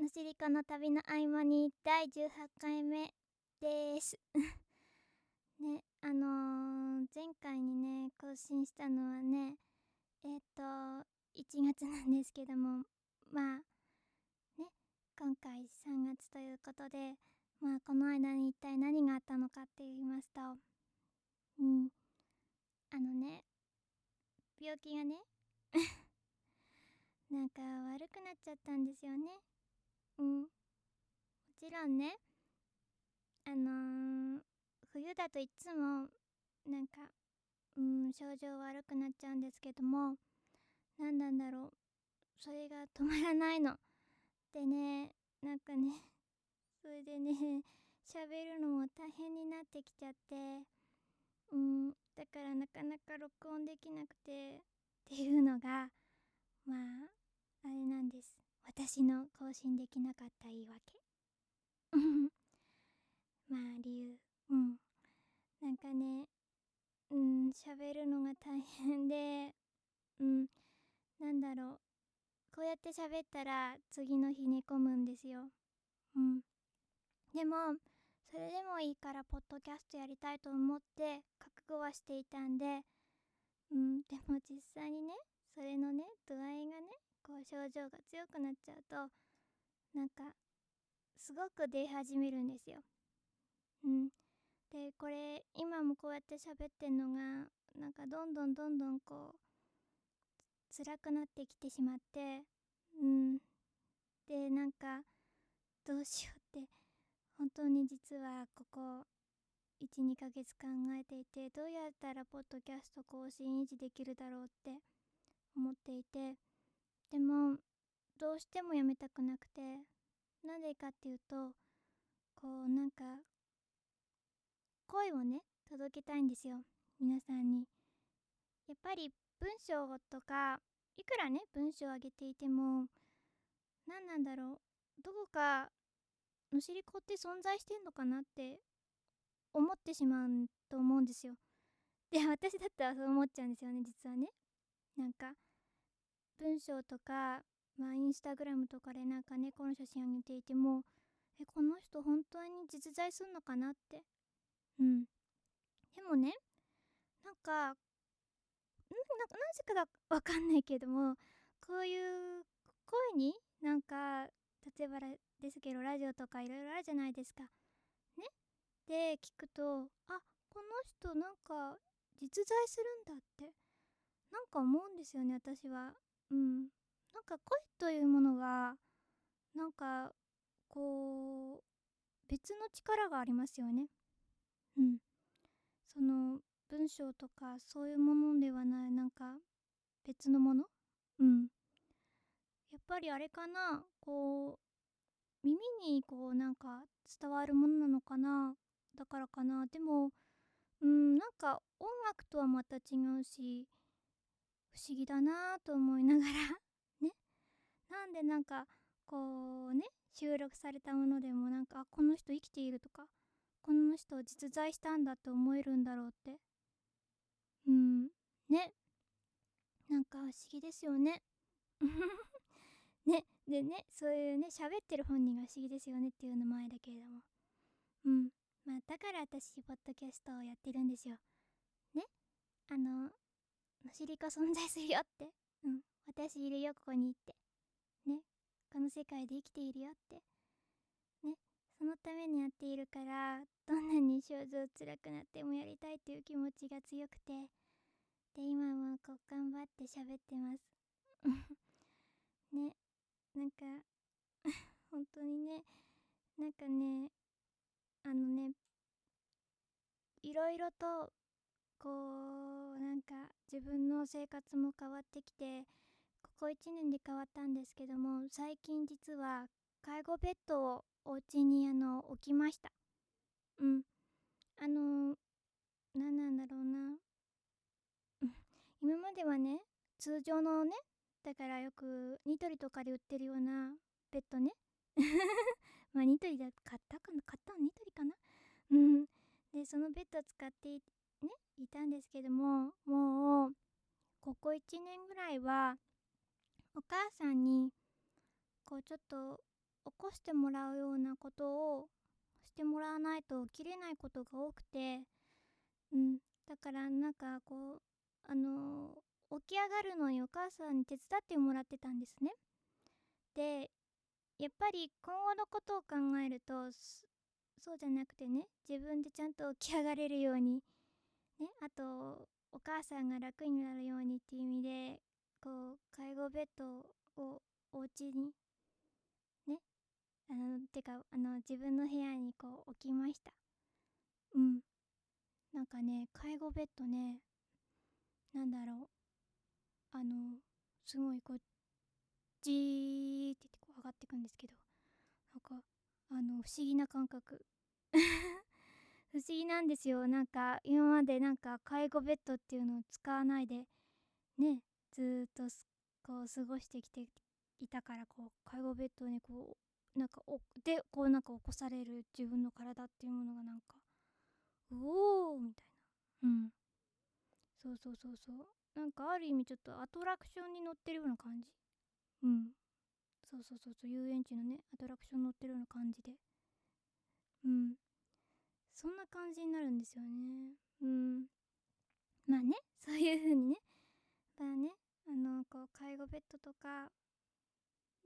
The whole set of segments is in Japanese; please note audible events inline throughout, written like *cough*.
のしりこの旅の合間に第18回目です。*laughs* ね、あのー、前回にね、更新したのはね、えっ、と、1月なんですけども、まあ、ね、今回3月ということで、まあ、この間に一体何があったのかって言いますと、うん、あのね、病気がね、*laughs* なんか悪くなっちゃったんですよね。うん。もちろんね、あのー、冬だといつも、なんか、うん、症状悪くなっちゃうんですけども、何なんだろう。それが止まらないの。でね、なんかね、*laughs* それでね、喋るのも大変になってきちゃって、うん、だからなかなか録音できなくて、っていうのが、まあ、あれなんです。私の更新できなかった言い訳。*laughs* まあ理由。うん。なんかね、うん、喋るのが大変で、うん、なんだろう。こうやって喋ったら次の日寝込むんですよ。うん。でも、それでもいいからポッドキャストやりたいと思って覚悟はしていたんで、うん、でも実際にね、それのね、度合いがね、こう症状が強くなっちゃうとなんかすごく出始めるんですよ。うん。でこれ今もこうやって喋ってんのがなんかどんどんどんどんこう辛くなってきてしまってうんでなんかどうしようって本当に実はここ12ヶ月考えていてどうやったらポッドキャスト更新維持できるだろうって思っていてでもどうしてもやめたくなくてなぜかっていうとこうなんか声をね届けたいんですよ皆さんに。やっぱり文章とかいくらね文章を上げていても何なんだろうどこかのしりこって存在してんのかなって思ってしまうと思うんですよ。で私だったらそう思っちゃうんですよね実はね。なんか文章とか、まあ、インスタグラムとかでなんか猫の写真あげていても、え、この人本当に実在すんのかなって。うん。でもね、なんか、ん？ななぜかがわかんないけども、こういう声になんか、例えばですけど、ラジオとかいろいろあるじゃないですか。ね？で、聞くと、あ、この人なんか実在するんだって、なんか思うんですよね、私は。うん。なんか恋というものは、なんか、こう、別の力がありますよね。うん。その、文章とかそういうものではない、なんか、別のもの？うん。やっぱりあれかな、こう、耳にこう、なんか伝わるものなのかな、だからかな。でも、うん、なんか音楽とはまた違うし、不思議だなぁと思いながら。*laughs* ね。なんでなんかこうね収録されたものでもなんかあこの人生きているとかこの人実在したんだって思えるんだろうって。うん。ね。なんか不思議ですよね。*laughs* ね。でねそういうね喋ってる本人が不思議ですよねっていうの前だけれども。うん。まあだから私ポッドキャストをやってるんですよ。ね。あののしりこ存在するよって。うん。私いるよ、ここにって。ね。この世界で生きているよって。ね。そのためにやっているから、どんなに症状辛くなってもやりたいという気持ちが強くて。で、今もこう頑張って喋ってます。*laughs* ね。なんか *laughs* 本当にね。なんかね、あのね、いろいろとこうなんか自分の生活も変わってきてここ1年で変わったんですけども最近実は介護ベッドをお家にあの置きました。うん。あの何なんだろうな。今まではね通常のねだからよくニトリとかで売ってるようなベッドね。*laughs* まあニトリだ買ったかな買ったのニトリかな。うん。でそのベッドを使ってねいたんですけどももうここ1年ぐらいはお母さんにこうちょっと起こしてもらうようなことをしてもらわないと起きれないことが多くてうんだからなんかこうあの起き上がるのにお母さんに手伝ってもらってたんですね。でやっぱり今後のことを考えるとそうじゃなくてね自分でちゃんと起き上がれるようにねあとお母さんが楽になるようにっていう意味でこう介護ベッドをお家にねあのてかあの自分の部屋にこう置きました。うん。なんかね介護ベッドねなんだろう。あのすごいこうじーって言ってこう上がってくんですけどなんかあの不思議な感覚。不思議なんですよ。なんか今までなんか介護ベッドっていうのを使わないでねずっとこう過ごしてきていたからこう介護ベッドにこうなんかおでこうなんか起こされる自分の体っていうものがなんかうおーみたいな。うん。そうそうそうそう。なんかある意味ちょっとアトラクションに乗ってるような感じ。うん。そうそうそうそう。遊園地のねアトラクション乗ってるような感じで。うん。そんな感じになるんですよね。うん。まあね *laughs* そういう風にね。まあねあのこう介護ベッドとか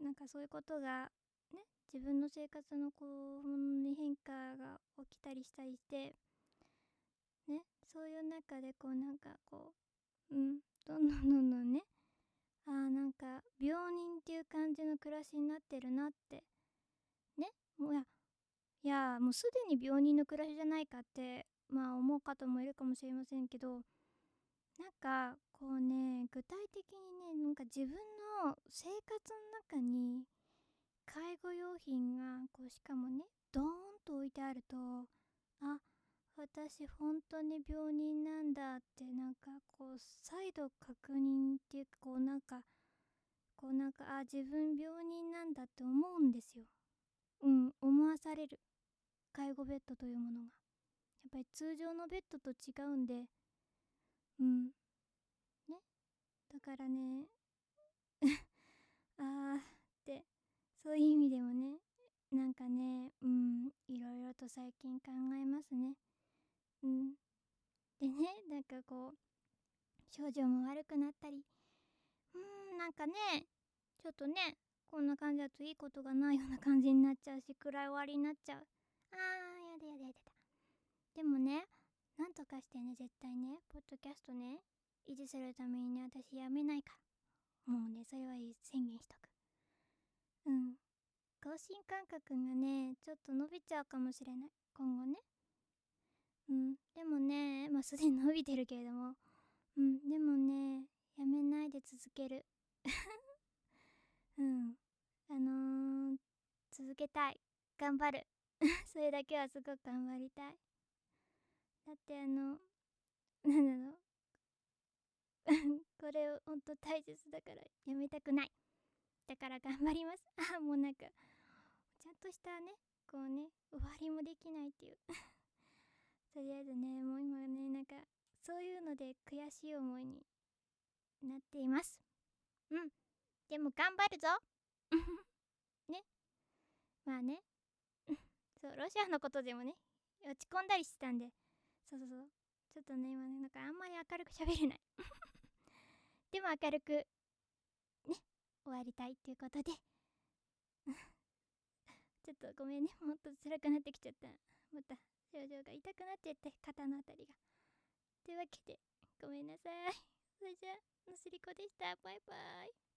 なんかそういうことがね自分の生活のこうに変化が起きたりしたりしてねそういう中でこうなんかこううんどんどんどんどんねあーなんか病人っていう感じの暮らしになってるなってねもうやいやもうすでに病人の暮らしじゃないかってまあ思う方もいるかもしれませんけどなんかこうね具体的にねなんか自分の生活の中に介護用品がこうしかもねドーンと置いてあるとあ私本当に病人なんだってなんかこう再度確認っていうかこうなんかこうなんかあ自分病人なんだって思うんですよ。うん思わされる。介護ベッドというものがやっぱり通常のベッドと違うんでうん。ね。だからね *laughs* あーってそういう意味でもねなんかねうんいろいろと最近考えますね。うん。でねなんかこう症状も悪くなったりうんなんかねちょっとねこんな感じだといいことがないような感じになっちゃうし暗い終わりになっちゃう。あーやだやだやだでもねなんとかしてね絶対ねポッドキャストね維持するためにね私やめないから。もうねそれは宣言しとく。うん。更新間隔がねちょっと伸びちゃうかもしれない。今後ね。うん。でもねまあすでに伸びてるけれども。うん。でもねやめないで続ける。*laughs* うん。あのー、続けたい。頑張る。*laughs* それだけはすごく頑張りたい。だってあの *laughs* なんだろう。*laughs* これをほんと大切だからやめたくない。だから頑張ります。あもうなんかちゃんとしたねこうね終わりもできないっていう。とりあえずねもう今ねなんかそういうので悔しい思いになっています。うん。でも頑張るぞ。ね。まあね。そうロシアのことでもね落ち込んだりしてたんで。そうそうそう。ちょっとね今ねなんかあんまり明るく喋れない。*laughs* でも明るくね終わりたいっていうことで。*laughs* ちょっとごめんね。もっと辛くなってきちゃった。また症状が痛くなっちゃって肩のあたりが。というわけでごめんなさい。それじゃあのすりこでした。バイバイ。